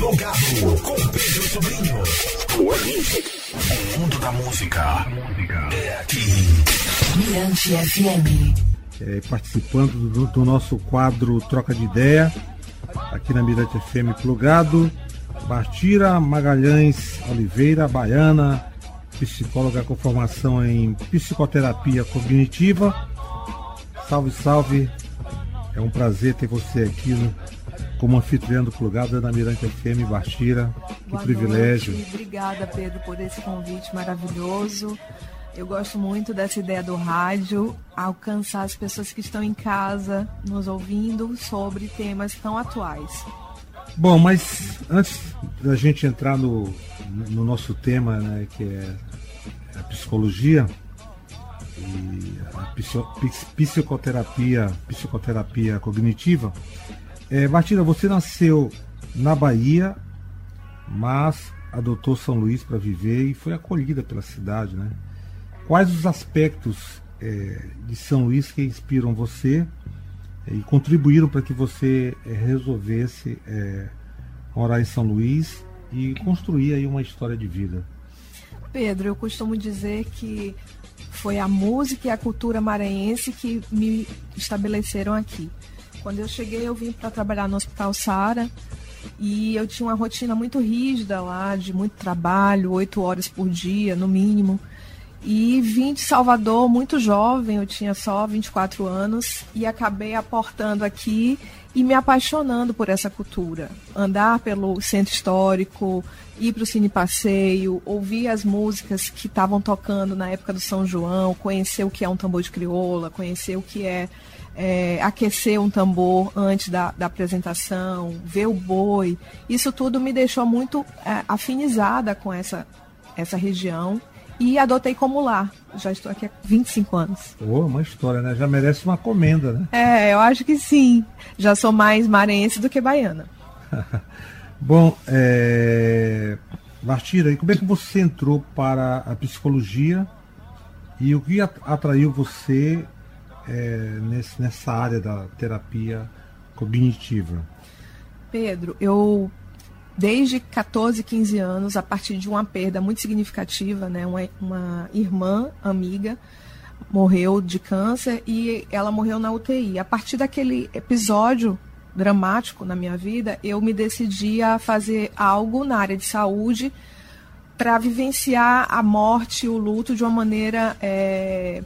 Plugado com Pedro Sobrinho. O mundo da música é aqui. Mirante FM. É, participando do, do, nosso quadro Troca de Ideia, aqui na Mirante FM Plugado. Bartira Magalhães Oliveira, baiana, psicóloga com formação em psicoterapia cognitiva. Salve, salve. É um prazer ter você aqui no, como anfitriã do Plugado da Mirante FM Bartira. Que Boa privilégio. Noite. Obrigada, Pedro, por esse convite maravilhoso. Eu gosto muito dessa ideia do rádio, alcançar as pessoas que estão em casa nos ouvindo sobre temas tão atuais. Bom, mas antes da gente entrar no, no nosso tema, né, que é a psicologia e a psicoterapia, psicoterapia cognitiva, é, Martina, você nasceu na Bahia, mas adotou São Luís para viver e foi acolhida pela cidade, né? Quais os aspectos é, de São Luís que inspiram você é, e contribuíram para que você é, resolvesse é, morar em São Luís e construir aí uma história de vida? Pedro, eu costumo dizer que foi a música e a cultura maranhense que me estabeleceram aqui. Quando eu cheguei, eu vim para trabalhar no Hospital Sara e eu tinha uma rotina muito rígida lá, de muito trabalho, oito horas por dia, no mínimo. E vim de Salvador muito jovem, eu tinha só 24 anos, e acabei aportando aqui e me apaixonando por essa cultura. Andar pelo centro histórico, ir para o Cine Passeio, ouvir as músicas que estavam tocando na época do São João, conhecer o que é um tambor de crioula, conhecer o que é, é aquecer um tambor antes da, da, apresentação, ver o boi. Isso tudo me deixou muito é, afinizada com essa, essa região e adotei como lar. Já estou aqui há 25 anos. Oh, uma história, né? Já merece uma comenda, né? É, eu acho que sim. Já sou mais maranhense do que baiana. Bom, é... Martira, e como é que você entrou para a psicologia e o que atraiu você é, nesse, nessa área da terapia cognitiva? Pedro, eu desde 14, 15 anos, a partir de uma perda muito significativa, né? Uma, uma, irmã, amiga, morreu de câncer e ela morreu na UTI. A partir daquele episódio dramático na minha vida, eu me decidi a fazer algo na área de saúde para vivenciar a morte o luto de uma maneira é,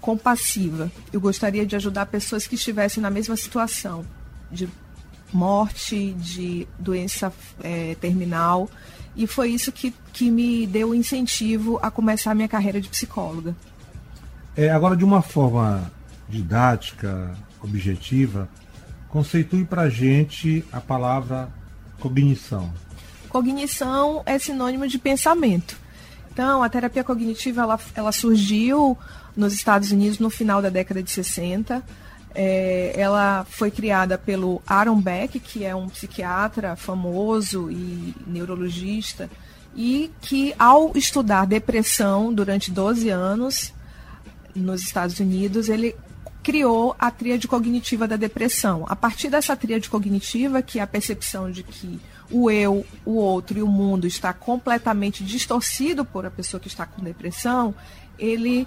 compassiva. Eu gostaria de ajudar pessoas que estivessem na mesma situação, de morte, de doença é, terminal. E foi isso que, que me deu o incentivo a começar a minha carreira de psicóloga. É, agora, de uma forma didática, objetiva, conceitue para gente a palavra cognição. Cognição é sinônimo de pensamento. Então, a terapia cognitiva ela, ela surgiu nos Estados Unidos no final da década de 60 é, ela foi criada pelo Aaron Beck, que é um psiquiatra famoso e neurologista, e que, ao estudar depressão durante 12 anos nos Estados Unidos, ele criou a tríade cognitiva da depressão. A partir dessa tríade cognitiva, que é a percepção de que o eu, o outro e o mundo está completamente distorcido por a pessoa que está com depressão, ele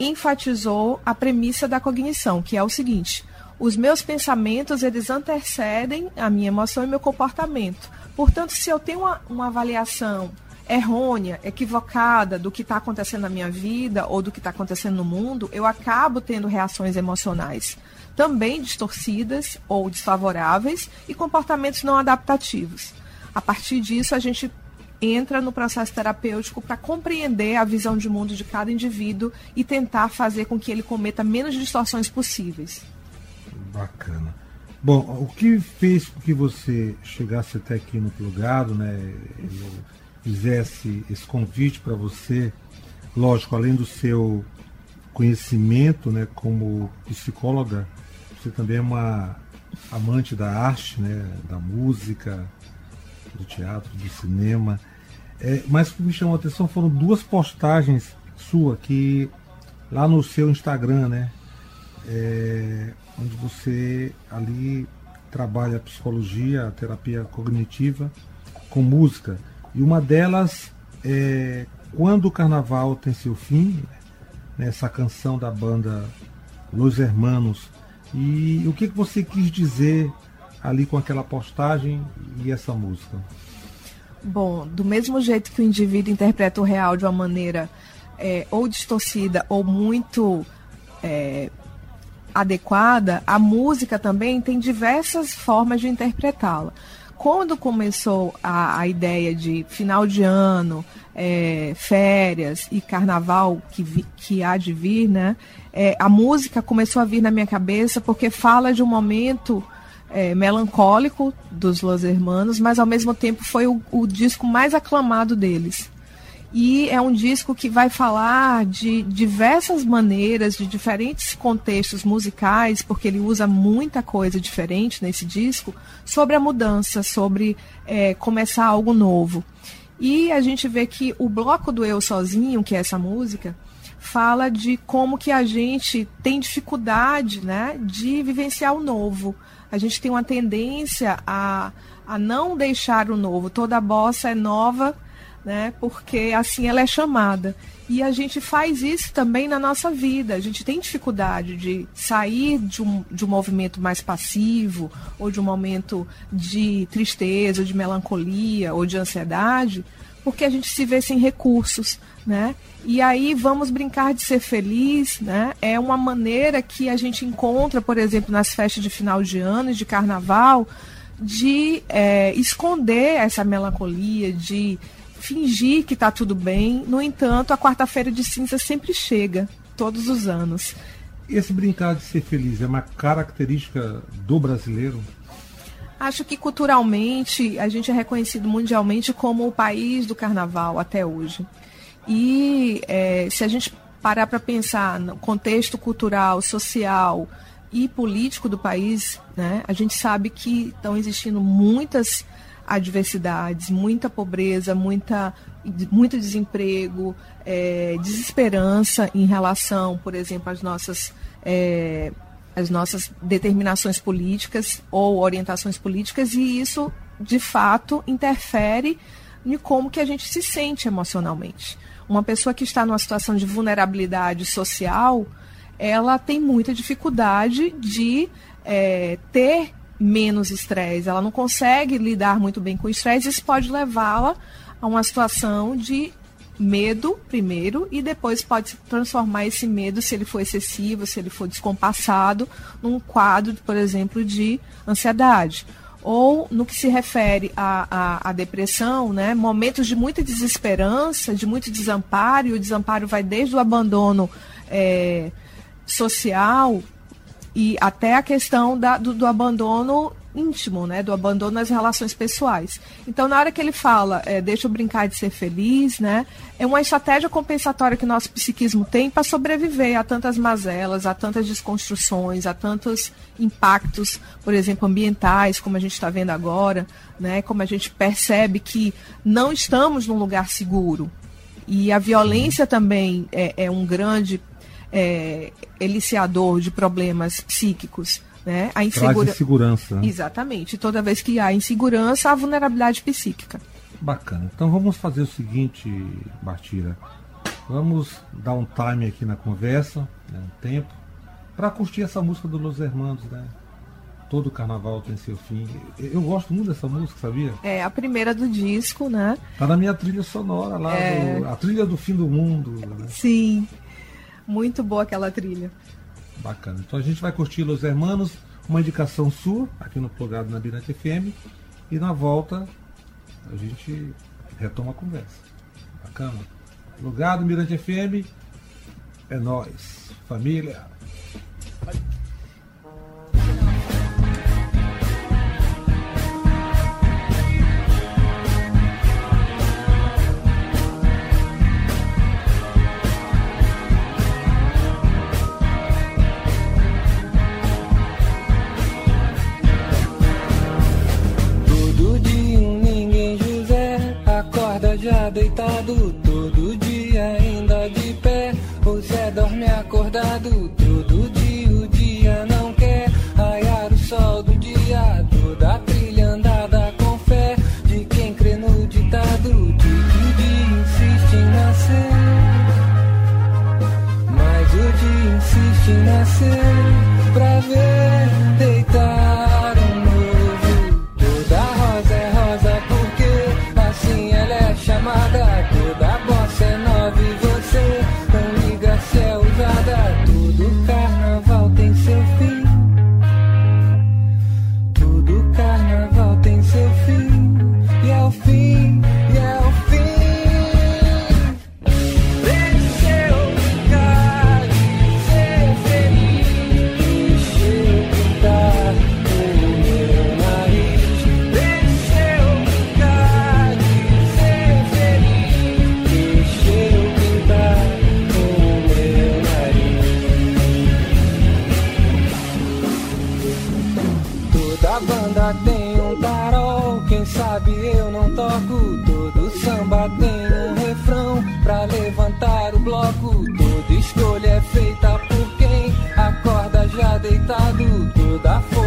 enfatizou a premissa da cognição, que é o seguinte: os meus pensamentos eles antecedem a minha emoção e meu comportamento. Portanto, se eu tenho uma, uma avaliação errônea, equivocada do que está acontecendo na minha vida ou do que está acontecendo no mundo, eu acabo tendo reações emocionais também distorcidas ou desfavoráveis e comportamentos não adaptativos. A partir disso, a gente entra no processo terapêutico para compreender a visão de mundo de cada indivíduo e tentar fazer com que ele cometa menos distorções possíveis. Bacana. Bom, o que fez com que você chegasse até aqui no plugado, né? Eu fizesse esse convite para você, lógico, além do seu conhecimento, né, como psicóloga, você também é uma amante da arte, né, da música, do teatro, do cinema. É, mas o que me chamou a atenção foram duas postagens sua que lá no seu Instagram, né? É, onde você ali trabalha psicologia, terapia cognitiva com música. E uma delas é Quando o Carnaval Tem Seu Fim, né, essa canção da banda Los Hermanos. E o que, que você quis dizer ali com aquela postagem e essa música? Bom, do mesmo jeito que o indivíduo interpreta o real de uma maneira é, ou distorcida ou muito é, adequada, a música também tem diversas formas de interpretá-la. Quando começou a, a, ideia de final de ano, é, férias e carnaval que, vi, que há de vir, né? É, a música começou a vir na minha cabeça porque fala de um momento é, melancólico dos Los Hermanos, mas ao mesmo tempo foi o, o disco mais aclamado deles. E é um disco que vai falar de diversas maneiras, de diferentes contextos musicais, porque ele usa muita coisa diferente nesse disco, sobre a mudança, sobre é, começar algo novo. E a gente vê que o bloco do Eu Sozinho, que é essa música, fala de como que a gente tem dificuldade né, de vivenciar o novo. A gente tem uma tendência a, a não deixar o novo. Toda bossa é nova né? Porque assim ela é chamada. E a gente faz isso também na nossa vida. A gente tem dificuldade de sair de um, de um movimento mais passivo, ou de um momento de tristeza, de melancolia, ou de ansiedade, porque a gente se vê sem recursos, né? E aí vamos brincar de ser feliz, né? É uma maneira que a gente encontra, por exemplo, nas festas de final de ano, de carnaval, de é, esconder essa melancolia, de fingir que está tudo bem. No entanto, a quarta-feira de cinza sempre chega, todos os anos. Esse brincar de ser feliz é uma característica do brasileiro? Acho que culturalmente a gente é reconhecido mundialmente como o país do carnaval até hoje. E é, se a gente parar para pensar no contexto cultural, social e político do país, né, a gente sabe que estão existindo muitas adversidades, muita pobreza, muita, muito desemprego, é, desesperança em relação, por exemplo, às nossas, é, às nossas determinações políticas ou orientações políticas, e isso, de fato, interfere em como que a gente se sente emocionalmente. Uma pessoa que está numa situação de vulnerabilidade social, ela tem muita dificuldade de é, ter menos estresse, ela não consegue lidar muito bem com o estresse, isso pode levá-la a uma situação de medo primeiro e depois pode transformar esse medo, se ele for excessivo, se ele for descompassado, num quadro, por exemplo, de ansiedade. Ou no que se refere à, à, à depressão, né, momentos de muita desesperança, de muito desamparo, e o desamparo vai desde o abandono é, social e até a questão da, do, do, abandono íntimo, né, do abandono nas relações pessoais. Então, na hora que ele fala, é, deixa eu brincar de ser feliz, né, é uma estratégia compensatória que nosso psiquismo tem para sobreviver a tantas mazelas, a tantas desconstruções, a tantos impactos, por exemplo, ambientais, como a gente está vendo agora, né, como a gente percebe que não estamos num lugar seguro. E a violência também é, é um grande é, eliciador de problemas psíquicos. Né? A insegura... insegurança. Né? Exatamente. Toda vez que há insegurança, há vulnerabilidade psíquica. Bacana. Então vamos fazer o seguinte, Bartira. Vamos dar um time aqui na conversa, né, um tempo, para curtir essa música do Los Hermanos, né? Todo carnaval tem seu fim. Eu gosto muito dessa música, sabia? É a primeira do disco, né? Tá na minha trilha sonora lá, é... do, a trilha do fim do mundo. Né? Sim. Muito boa aquela trilha. Bacana. Então a gente vai curtir Los Hermanos, uma indicação sua, aqui no Plugado na Mirante FM. E na volta a gente retoma a conversa. Bacana. Plugado Mirante FM é nós, família. Deitado banda tem um tarol, quem sabe eu não toco. Todo samba tem um refrão pra levantar o bloco. Toda escolha é feita por quem acorda já deitado. Toda força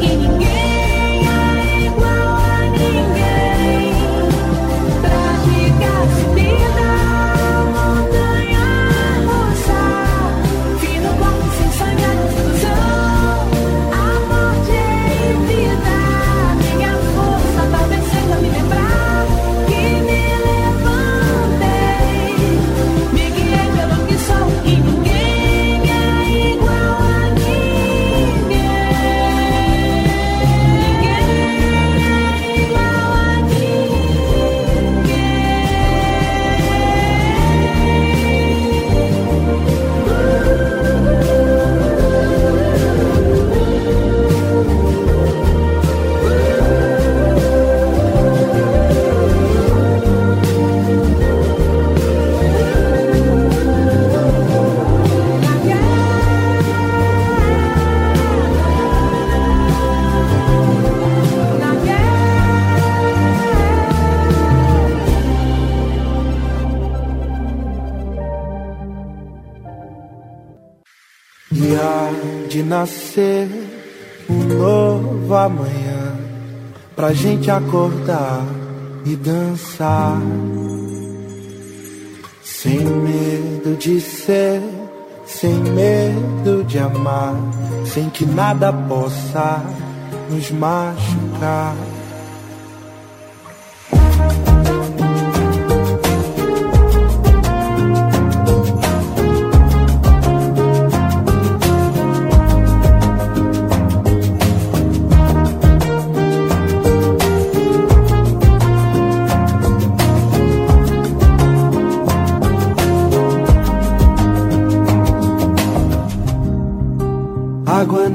que sou nascer um novo amanhã pra gente acordar e dançar. Sem medo de ser, sem medo de amar, sem que nada possa nos machucar.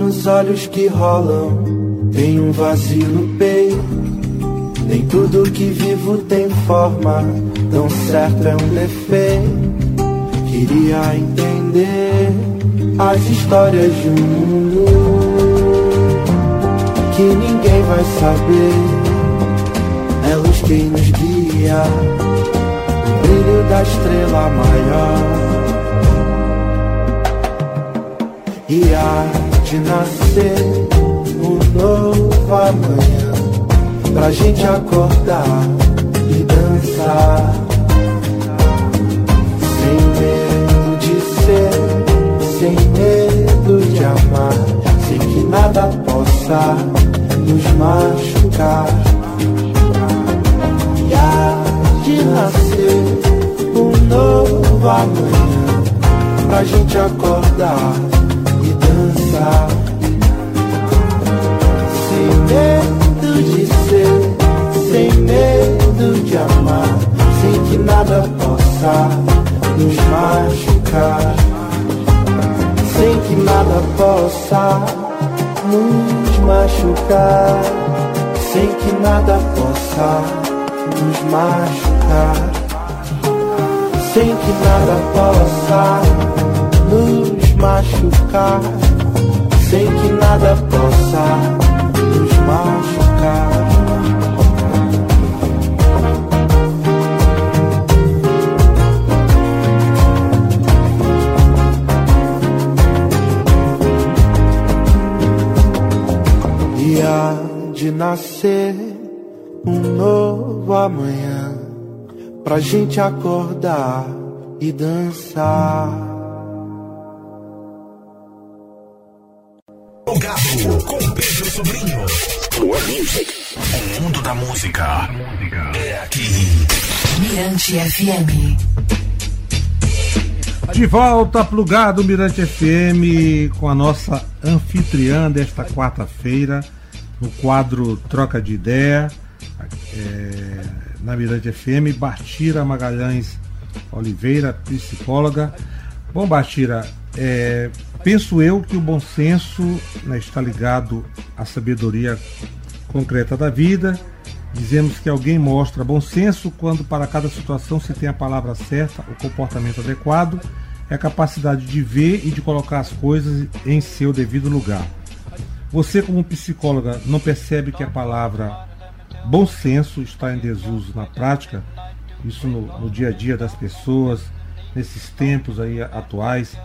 Nos olhos que rolam, tem um vazio no peito. Nem tudo que vivo tem forma, tão certo é um defeito. Queria entender as histórias de um mundo que ninguém vai saber. É luz quem nos guia, o brilho da estrela maior. E há de nascer um novo amanhã pra gente acordar e dançar. Sem medo de ser, sem medo de amar, sem que nada possa nos machucar. E há de nascer um novo amanhã pra gente acordar Sem medo de ser, sem medo de amar, sem que nada possa nos machucar. Sem que nada possa nos machucar. Sem que nada possa nos machucar. Sem que nada possa nos machucar, sem que nada possa nos machucar. E há de nascer um novo amanhã pra gente acordar e dançar. O mundo da música é aqui. Mirante FM. De volta plugado Mirante FM com a nossa anfitriã desta quarta-feira no quadro Troca de Ideia é, na Mirante FM, Batira Magalhães Oliveira, psicóloga. Bom, Batira, É, penso eu que o bom senso né, está ligado à sabedoria concreta da vida. Dizemos que alguém mostra bom senso quando, para cada situação, se tem a palavra certa, o comportamento adequado, é a capacidade de ver e de colocar as coisas em seu devido lugar. Você, como psicóloga, não percebe que a palavra bom senso está em desuso na prática? Isso no, no dia a dia das pessoas, nesses tempos aí atuais.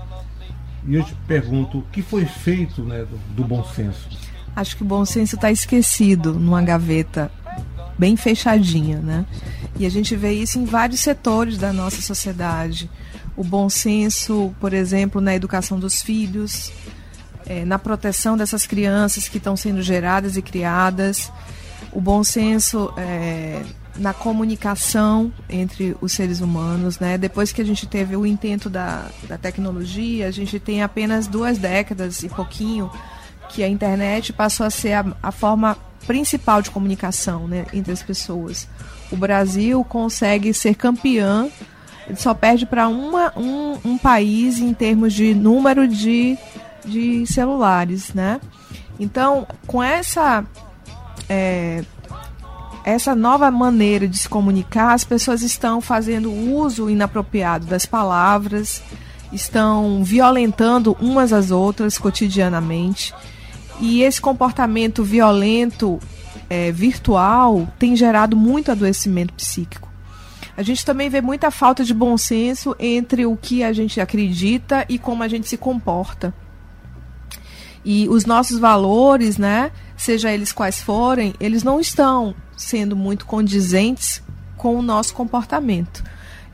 E eu te pergunto, o que foi feito né, do, do bom senso? Acho que o bom senso está esquecido numa gaveta bem fechadinha, né? E a gente vê isso em vários setores da nossa sociedade. O bom senso, por exemplo, na educação dos filhos, é, na proteção dessas crianças que estão sendo geradas e criadas, o bom senso é, na comunicação entre os seres humanos. Né? Depois que a gente teve o intento da, da tecnologia, a gente tem apenas duas décadas e pouquinho que a internet passou a ser a, a forma principal de comunicação né, entre as pessoas. O Brasil consegue ser campeão, ele só perde para um, um país em termos de número de de celulares, né? Então, com essa é, essa nova maneira de se comunicar, as pessoas estão fazendo uso inapropriado das palavras, estão violentando umas às outras cotidianamente. E esse comportamento violento é, virtual tem gerado muito adoecimento psíquico. A gente também vê muita falta de bom senso entre o que a gente acredita e como a gente se comporta. E os nossos valores, né, seja eles quais forem, eles não estão sendo muito condizentes com o nosso comportamento.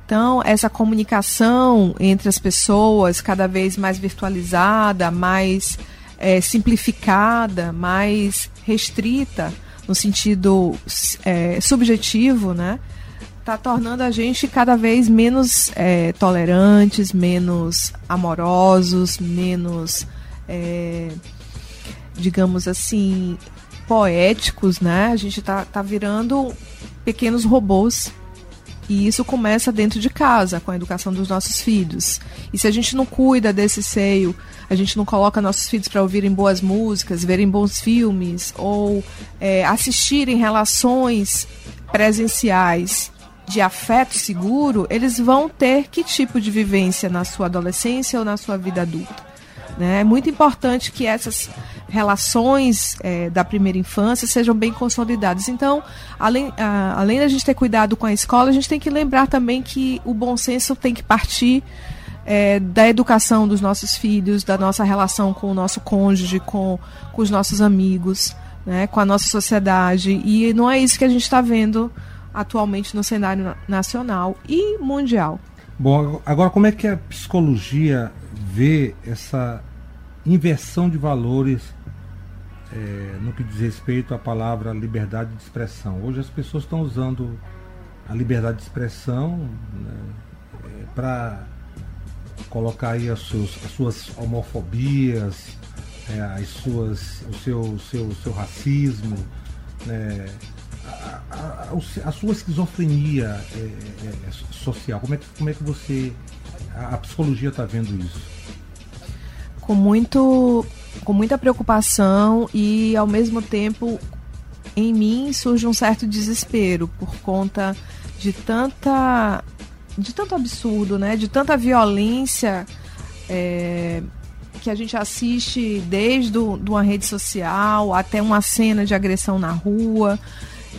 Então, essa comunicação entre as pessoas cada vez mais virtualizada, mais é, simplificada, mais restrita, no sentido é, subjetivo, né? Está tornando a gente cada vez menos é, tolerantes, menos amorosos, menos é, digamos assim, poéticos, né? A gente tá, tá virando pequenos robôs. E isso começa dentro de casa, com a educação dos nossos filhos. E se a gente não cuida desse seio, a gente não coloca nossos filhos para ouvirem boas músicas, verem bons filmes, ou é, assistirem relações presenciais de afeto seguro, eles vão ter que tipo de vivência na sua adolescência ou na sua vida adulta? Né? É muito importante que essas relações é, da primeira infância sejam bem consolidadas. Então, além, a, além da gente ter cuidado com a escola, a gente tem que lembrar também que o bom senso tem que partir é, da educação dos nossos filhos, da nossa relação com o nosso cônjuge, com, com os nossos amigos, né, com a nossa sociedade. E não é isso que a gente está vendo atualmente no cenário nacional e mundial. Bom, agora como é que a psicologia vê essa inversão de valores é, no que diz respeito à palavra liberdade de expressão. Hoje as pessoas estão usando a liberdade de expressão né, é, para colocar aí as, seus, as suas homofobias, é, as suas, o seu, seu, seu racismo, né, a, a, a, a, sua esquizofrenia é, é, é, social. Como é que, como é que você, a psicologia está vendo isso? Com muito com muita preocupação e ao mesmo tempo em mim surge um certo desespero por conta de tanta de tanto absurdo, né? De tanta violência é, que a gente assiste desde do, de uma rede social até uma cena de agressão na rua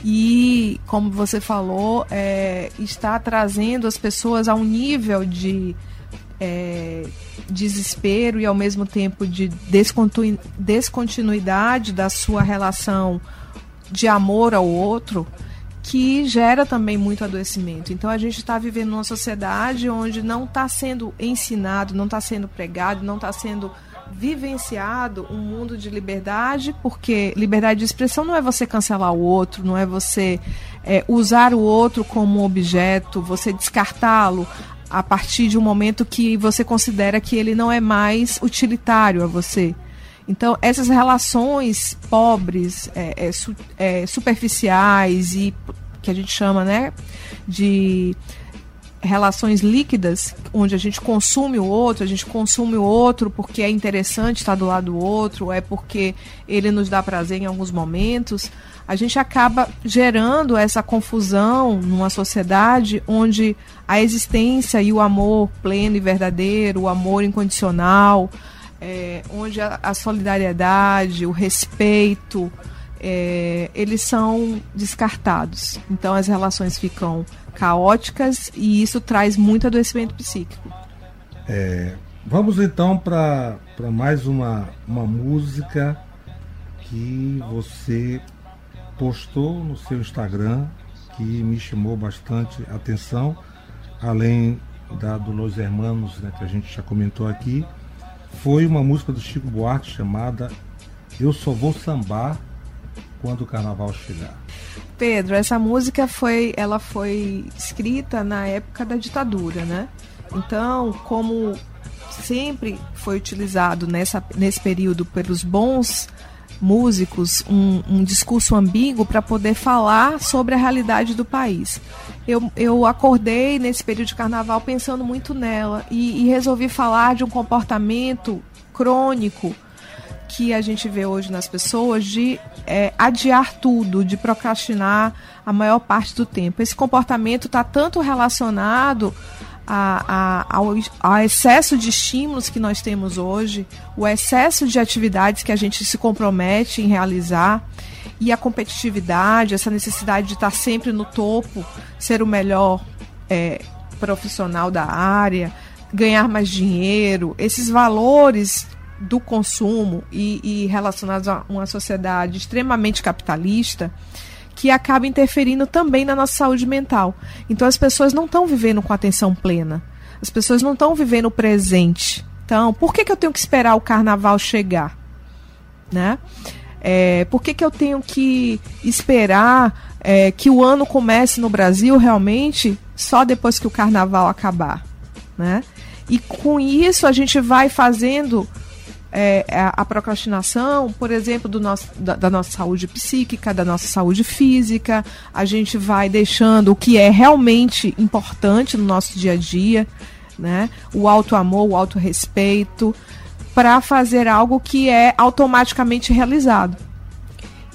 e como você falou é, está trazendo as pessoas a um nível de é, desespero e ao mesmo tempo de descontinuidade da sua relação de amor ao outro, que gera também muito adoecimento. Então a gente está vivendo numa sociedade onde não está sendo ensinado, não está sendo pregado, não está sendo vivenciado um mundo de liberdade, porque liberdade de expressão não é você cancelar o outro, não é você é, usar o outro como objeto, você descartá-lo a partir de um momento que você considera que ele não é mais utilitário a você. Então, essas relações pobres, é, é, su, é, superficiais e que a gente chama né, de relações líquidas, onde a gente consome o outro, a gente consome o outro porque é interessante estar do lado do outro, é porque ele nos dá prazer em alguns momentos, a gente acaba gerando essa confusão numa sociedade onde a existência e o amor pleno e verdadeiro, o amor incondicional, é, onde a, a, solidariedade, o respeito, é, eles são descartados. Então as relações ficam caóticas e isso traz muito adoecimento psíquico. É, vamos então para mais uma, uma música que você postou no seu Instagram que me chamou bastante atenção, além da do Los Hermanos, né, que a gente já comentou aqui, foi uma música do Chico Buarque chamada Eu Só Vou Sambar Quando o Carnaval Chegar. Pedro, essa música foi, ela foi escrita na época da ditadura, né? Então, como sempre foi utilizado nessa, nesse período pelos bons músicos um, um discurso ambíguo para poder falar sobre a realidade do país. Eu, eu acordei nesse período de carnaval pensando muito nela e, e resolvi falar de um comportamento crônico que a gente vê hoje nas pessoas de é, adiar tudo, de procrastinar a maior parte do tempo. Esse comportamento está tanto relacionado a, a, ao, ao, excesso de estímulos que nós temos hoje, o excesso de atividades que a gente se compromete em realizar e a competitividade, essa necessidade de estar sempre no topo, ser o melhor é, profissional da área, ganhar mais dinheiro, esses valores do consumo e, e relacionados a uma sociedade extremamente capitalista que acaba interferindo também na nossa saúde mental. Então as pessoas não estão vivendo com atenção plena. As pessoas não estão vivendo o presente. Então, por que, que eu tenho que esperar o carnaval chegar? Né? É, por que, que eu tenho que esperar é, que o ano comece no Brasil realmente só depois que o carnaval acabar? Né? E com isso a gente vai fazendo é, a, procrastinação, por exemplo, do nosso, da, da, nossa saúde psíquica, da nossa saúde física, a gente vai deixando o que é realmente importante no nosso dia a dia, né? o auto-amor, o auto-respeito, para fazer algo que é automaticamente realizado.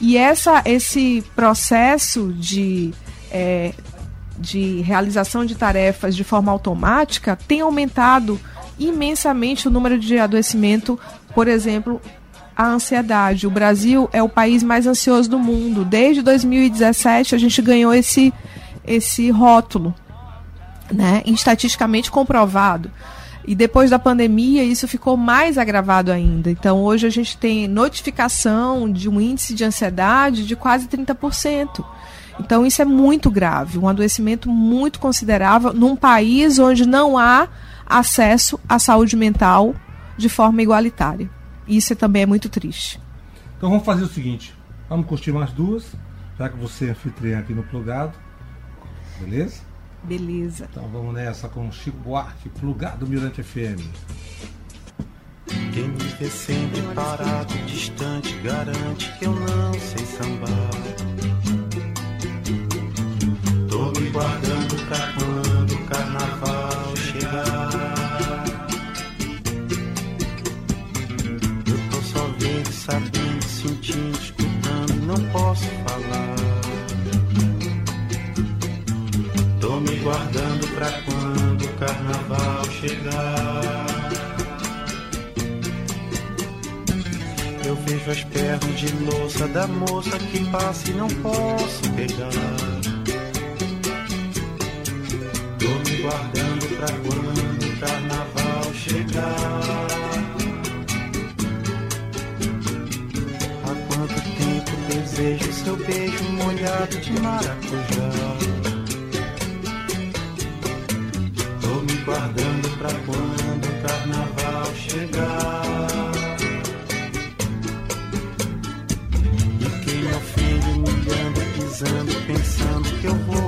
E essa, esse processo de, é, de realização de tarefas de forma automática tem aumentado imensamente o número de adoecimento por exemplo, a ansiedade. O Brasil é o país mais ansioso do mundo. Desde 2017 a gente ganhou esse, esse rótulo, né? estatisticamente comprovado. E depois da pandemia, isso ficou mais agravado ainda. Então, hoje a gente tem notificação de um índice de ansiedade de quase 30%. Então, isso é muito grave, um adoecimento muito considerável num país onde não há acesso à saúde mental de forma igualitária. Isso também é muito triste. Então vamos fazer o seguinte: vamos curtir mais duas, já que você é anfitriã aqui no Plugado. Beleza? Beleza. Então vamos nessa com Chico Buarque, Plugado Mirante FM. Quem me vê sempre parado, distante, garante que eu não sei sambar. Tô me guardando pra quando sabendo, sentindo, escutando, não posso falar. Tô me guardando pra quando o carnaval chegar. Eu vejo as pernas de louça da moça que passa e não posso pegar. Tô me guardando pra quando o carnaval chegar. Desejo seu beijo molhado de maracujá. Tô me guardando pra quando o carnaval chegar. E quem me ofende, humilhando, pisando, pensando que eu vou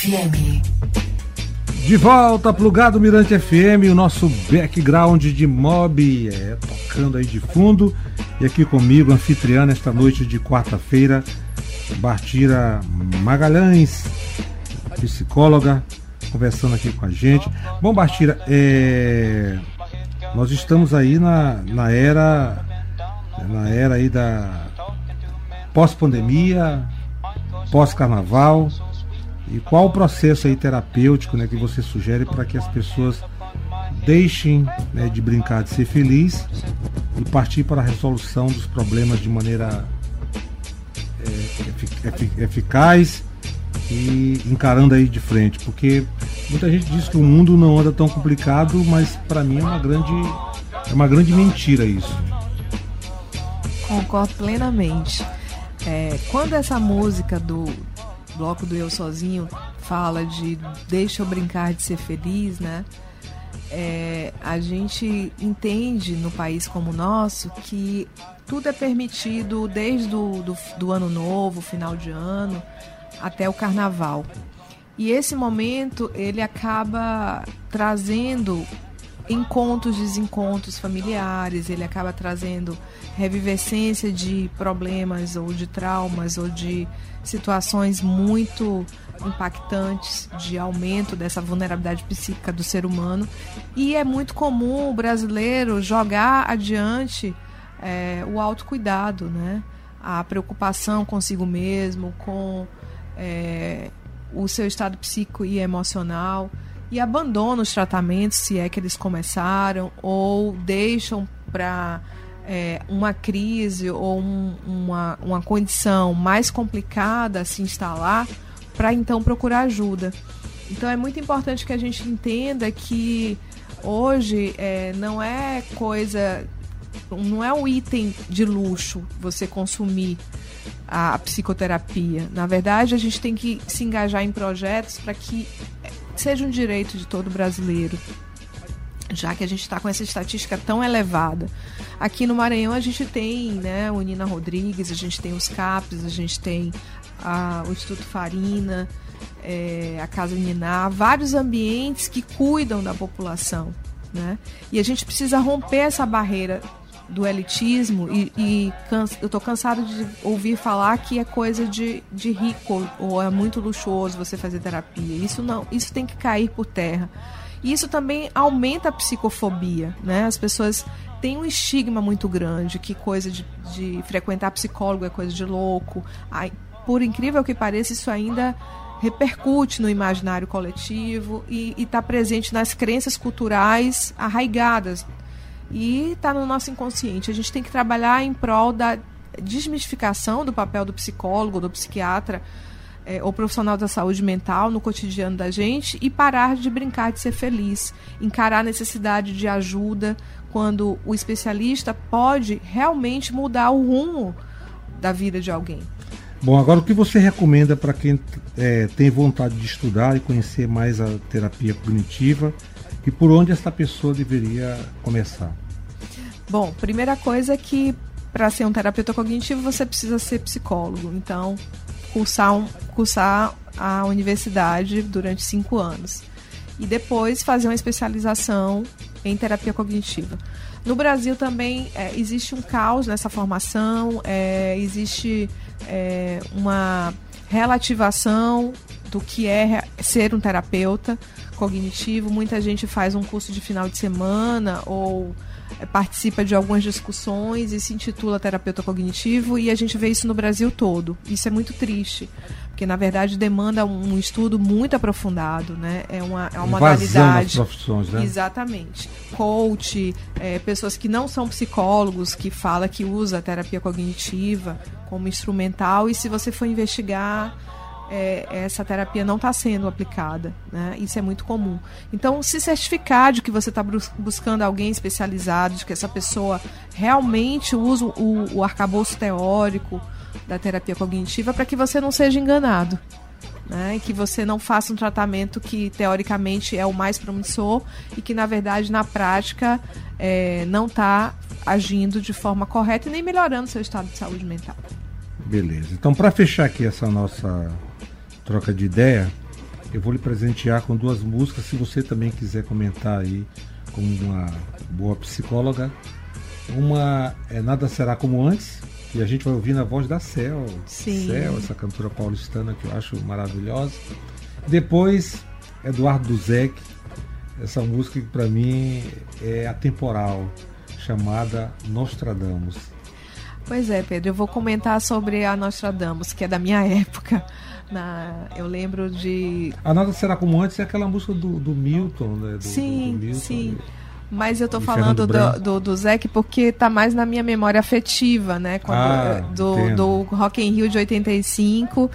FM. De volta, plugado Mirante FM, o nosso background de mob é, tocando aí de fundo. E aqui comigo, anfitriã esta noite de quarta-feira, Bartira Magalhães, psicóloga, conversando aqui com a gente. Bom, Bartira, é, nós estamos aí na, na era na era aí da pós-pandemia, pós-carnaval. E qual o processo aí terapêutico né, que você sugere para que as pessoas deixem né, de brincar de ser feliz e partir para a resolução dos problemas de maneira é, eficaz e encarando aí de frente, porque muita gente diz que o mundo não anda tão complicado, mas para mim é uma grande é uma grande mentira isso. Concordo plenamente. É, quando essa música do bloco do Eu Sozinho fala de deixa eu brincar de ser feliz, né? É, a gente entende no país como o nosso que tudo é permitido desde do, do, do ano novo, final de ano, até o carnaval. E esse momento ele acaba trazendo encontros, desencontros familiares, ele acaba trazendo revivescência de problemas ou de traumas ou de situações muito impactantes de aumento dessa vulnerabilidade psíquica do ser humano. E é muito comum o brasileiro jogar adiante é, o autocuidado, né? a preocupação consigo mesmo, com é, o seu estado psíquico e emocional e abandonam os tratamentos, se é que eles começaram, ou deixam para é, uma crise ou um, uma, uma condição mais complicada se instalar, para então procurar ajuda. Então é muito importante que a gente entenda que hoje é, não é coisa, não é um item de luxo você consumir a, a psicoterapia. Na verdade, a gente tem que se engajar em projetos para que seja um direito de todo brasileiro, já que a gente está com essa estatística tão elevada. Aqui no Maranhão a gente tem né, o Nina Rodrigues, a gente tem os CAPs, a gente tem a, o Instituto Farina, é, a Casa Niná, vários ambientes que cuidam da população. Né? E a gente precisa romper essa barreira do elitismo e, e cansa, eu estou cansado de ouvir falar que é coisa de, de rico ou é muito luxuoso você fazer terapia. Isso não, isso tem que cair por terra. E isso também aumenta a psicofobia, né? As pessoas têm um estigma muito grande que coisa de, de frequentar psicólogo é coisa de louco. Ai, por incrível que pareça, isso ainda repercute no imaginário coletivo e está presente nas crenças culturais arraigadas e está no nosso inconsciente. A gente tem que trabalhar em prol da desmistificação do papel do psicólogo, do psiquiatra é, ou profissional da saúde mental no cotidiano da gente e parar de brincar de ser feliz, encarar a necessidade de ajuda quando o especialista pode realmente mudar o rumo da vida de alguém. Bom, agora o que você recomenda para quem é, tem vontade de estudar e conhecer mais a terapia cognitiva e por onde essa pessoa deveria começar? Bom, primeira coisa é que para ser um terapeuta cognitivo você precisa ser psicólogo. Então, cursar, um, cursar a universidade durante cinco anos. E depois fazer uma especialização em terapia cognitiva. No Brasil também é, existe um caos nessa formação, é, existe é, uma relativação do que é ser um terapeuta cognitivo. Muita gente faz um curso de final de semana ou participa de algumas discussões e se intitula terapeuta cognitivo e a gente vê isso no Brasil todo. Isso é muito triste, porque na verdade demanda um estudo muito aprofundado, né? É uma, é uma modalidade. profissões, né? Exatamente. Coach, é, pessoas que não são psicólogos, que fala que usa a terapia cognitiva como instrumental e se você for investigar é, essa terapia não está sendo aplicada. Né? Isso é muito comum. Então, se certificar de que você está buscando alguém especializado, de que essa pessoa realmente usa o, o arcabouço teórico da terapia cognitiva para que você não seja enganado. Né? E que você não faça um tratamento que teoricamente é o mais promissor e que na verdade na prática é, não está agindo de forma correta e nem melhorando seu estado de saúde mental. Beleza. Então, para fechar aqui essa nossa troca de ideia, eu vou lhe presentear com duas músicas. Se você também quiser comentar aí como uma boa psicóloga, uma é Nada Será Como Antes, e a gente vai ouvir na voz da Cel. Sim. Cel, essa cantora paulistana que eu acho maravilhosa. Depois, Eduardo Duzek, essa música que para mim é atemporal, chamada Nostradamus. Pois é, Pedro, eu vou comentar sobre a Nostradamus, que é da minha época. Na, eu lembro de. A Nada Será Como Antes é aquela música do, do Milton, né? Do, sim, do, do Milton, sim. e- Mas eu tô falando do, do, do Zeke porque tá mais na minha memória afetiva, né? Quando, Ah, do, entendo. do Rock in Rio de 85,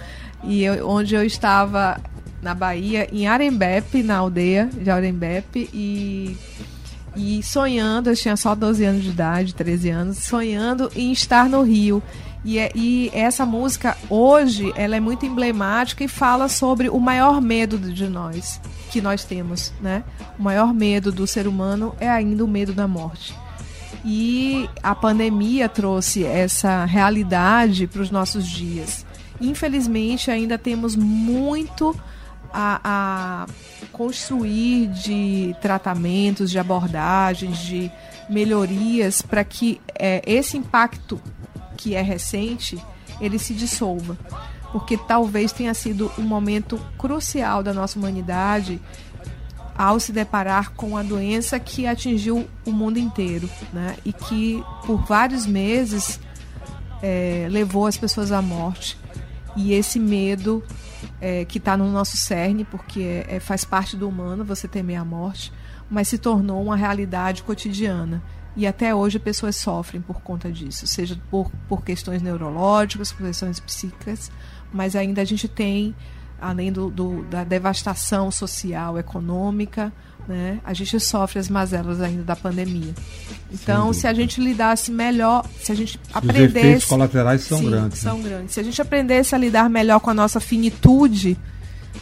e eu- onde eu estava na Bahia, em Arembepe, na aldeia de Arembepe, e, e sonhando, eu tinha só 12 anos de idade, 13 anos, sonhando em estar no Rio. E, é- e essa música, hoje, ela é muito emblemática e fala sobre o maior medo de nós, que nós temos, né? O maior medo do ser humano é ainda o medo da morte. E a pandemia trouxe essa realidade para os nossos dias. Infelizmente, ainda temos muito a, a construir de tratamentos, de abordagens, de melhorias para que eh, esse impacto que é recente ele se dissolva. Porque talvez tenha sido um momento crucial da nossa humanidade ao se deparar com a doença que atingiu o mundo inteiro, né? E que por vários meses eh, levou as pessoas à morte. E esse medo eh, que está no nosso cerne, porque é- é- faz parte do humano você temer a morte, mas se tornou uma realidade cotidiana. E até hoje pessoas sofrem por conta disso, seja por, por questões neurológicas, por questões psíquicas, mas ainda a gente tem, além do, do- da devastação social, econômica, né, a gente sofre as mazelas ainda da pandemia. Então, se a gente lidasse melhor, se a gente Os aprendesse. efeitos colaterais são Sim, grandes. né? São grandes. Se a gente aprendesse a lidar melhor com a nossa finitude,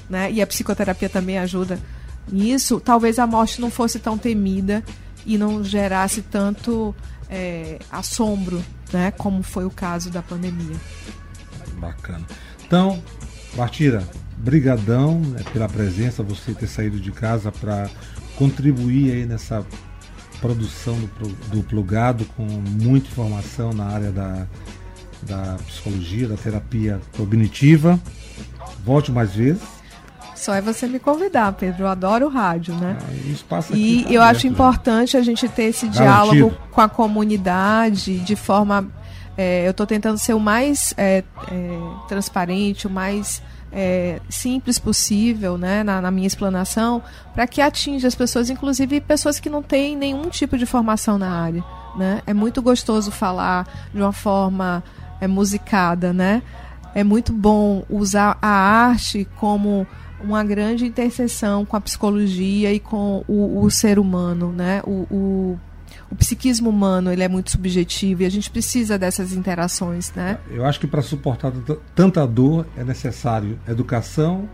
né, e a psicoterapia também ajuda nisso, talvez a morte não fosse tão temida e não gerasse tanto é, assombro, né, como foi o caso da pandemia. Bacana. Então, Bartira, brigadão né, pela presença, você ter saído de casa para contribuir aí nessa produção do, do plugado com muita informação na área da, da psicologia, da terapia cognitiva. Volte mais vezes. Só é você me convidar, Pedro. Eu adoro rádio, né? Ah, E tá eu acho né? importante a gente ter esse Garantido. diálogo com a comunidade de forma. é, eu estou tentando ser o mais é, é, transparente, o mais é, simples possível né, na, na minha explanação, para que atinja as pessoas, inclusive pessoas que não têm nenhum tipo de formação na área. Né? É muito gostoso falar de uma forma é, musicada, né? É muito bom usar a arte como uma grande interseção com a psicologia e com o, o ser humano, né? O, o, o psiquismo humano ele é muito subjetivo e a gente precisa dessas interações, né? Eu acho que para suportar tanta dor é necessário educação,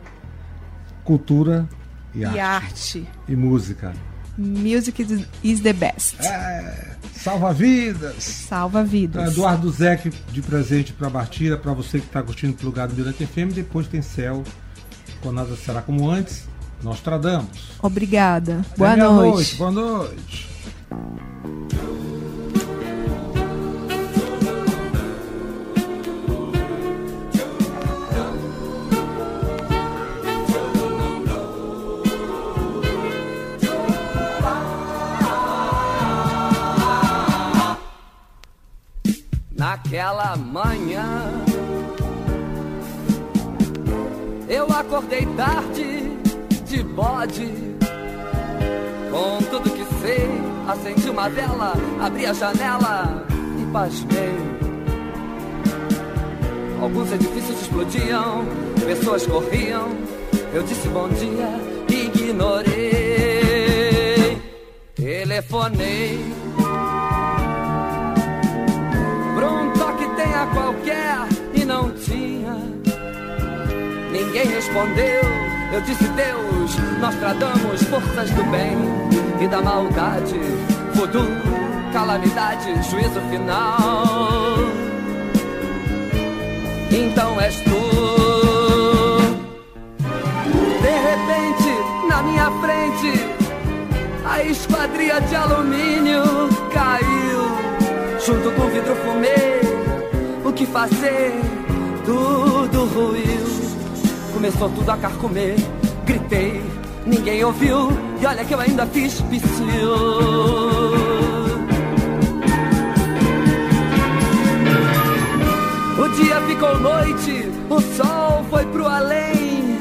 cultura e, E arte. arte. E música. Music is- the best. É, salva vidas! Salva Então, vidas. Eduardo Zec de presente para Bartira, para você que está curtindo o plugado Mirante FM. Depois tem Céu, com nada será como antes. Nós tradamos. Obrigada. Boa Até noite. meia-noite. Boa noite. Naquela manhã eu acordei tarde de bode. Com tudo que sei, acendi uma vela, abri a janela e pasmei. Alguns edifícios explodiam, pessoas corriam. Eu disse bom dia, ignorei. Telefonei Pra um toque tenha qualquer e. Ninguém respondeu. Eu disse Deus, nós tradamos forças do bem e da maldade, voodoo, calamidade, juízo final. então és tu. De repente, na minha frente, a esquadria de alumínio caiu. Junto com o vidro fumê, o que fazer? Tudo ruiu. Começou tudo a carcomer, gritei, ninguém ouviu. E olha que eu ainda fiz psiu. O dia ficou noite, o sol foi pro além.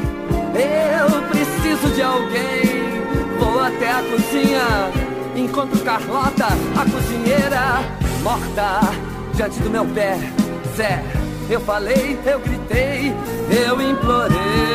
Eu preciso de alguém. Vou até a cozinha, encontro Carlota, a cozinheira, morta diante do meu pé. Zé, eu falei, eu gritei, eu implorei.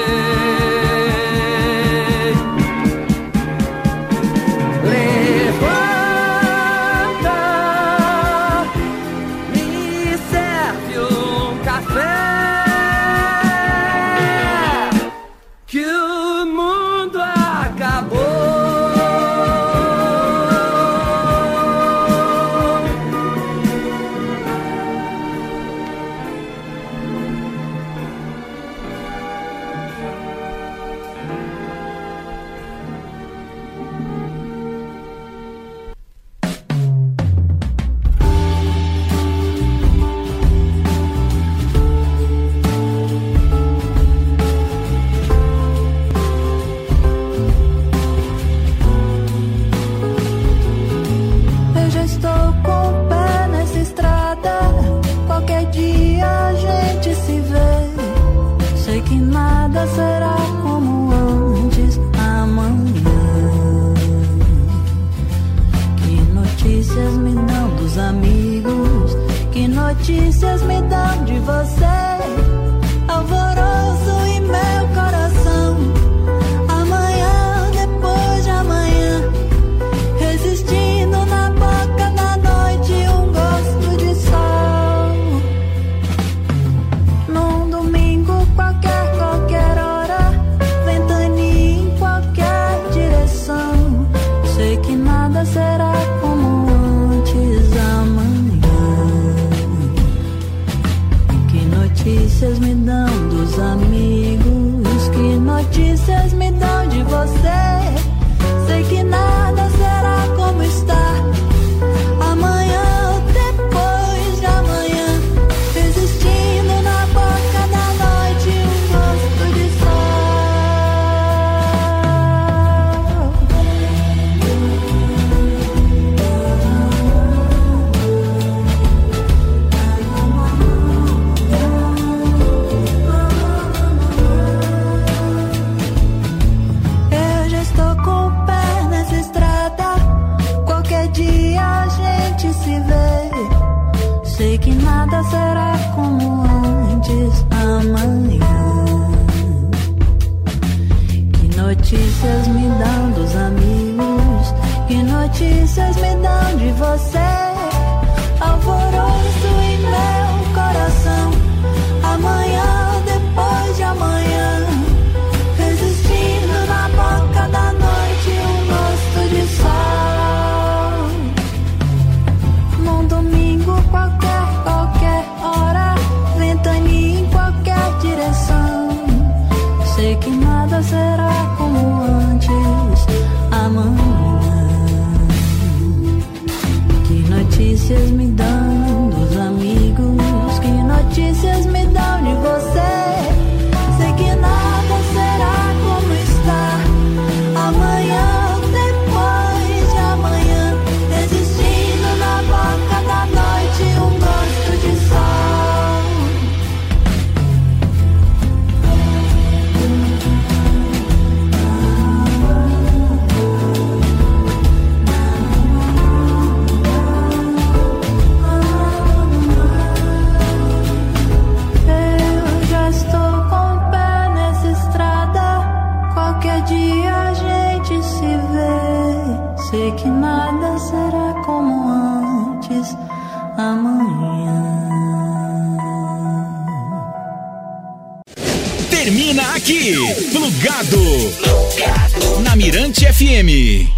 que nada será como antes amanhã. Que notícias me dão dos amigos? Que notícias me dão de você? notícias me dão dos amigos? Que notícias me dão de você? Alvoroço em meu coração. Amanhã Termina aqui, plugado, na Mirante FM.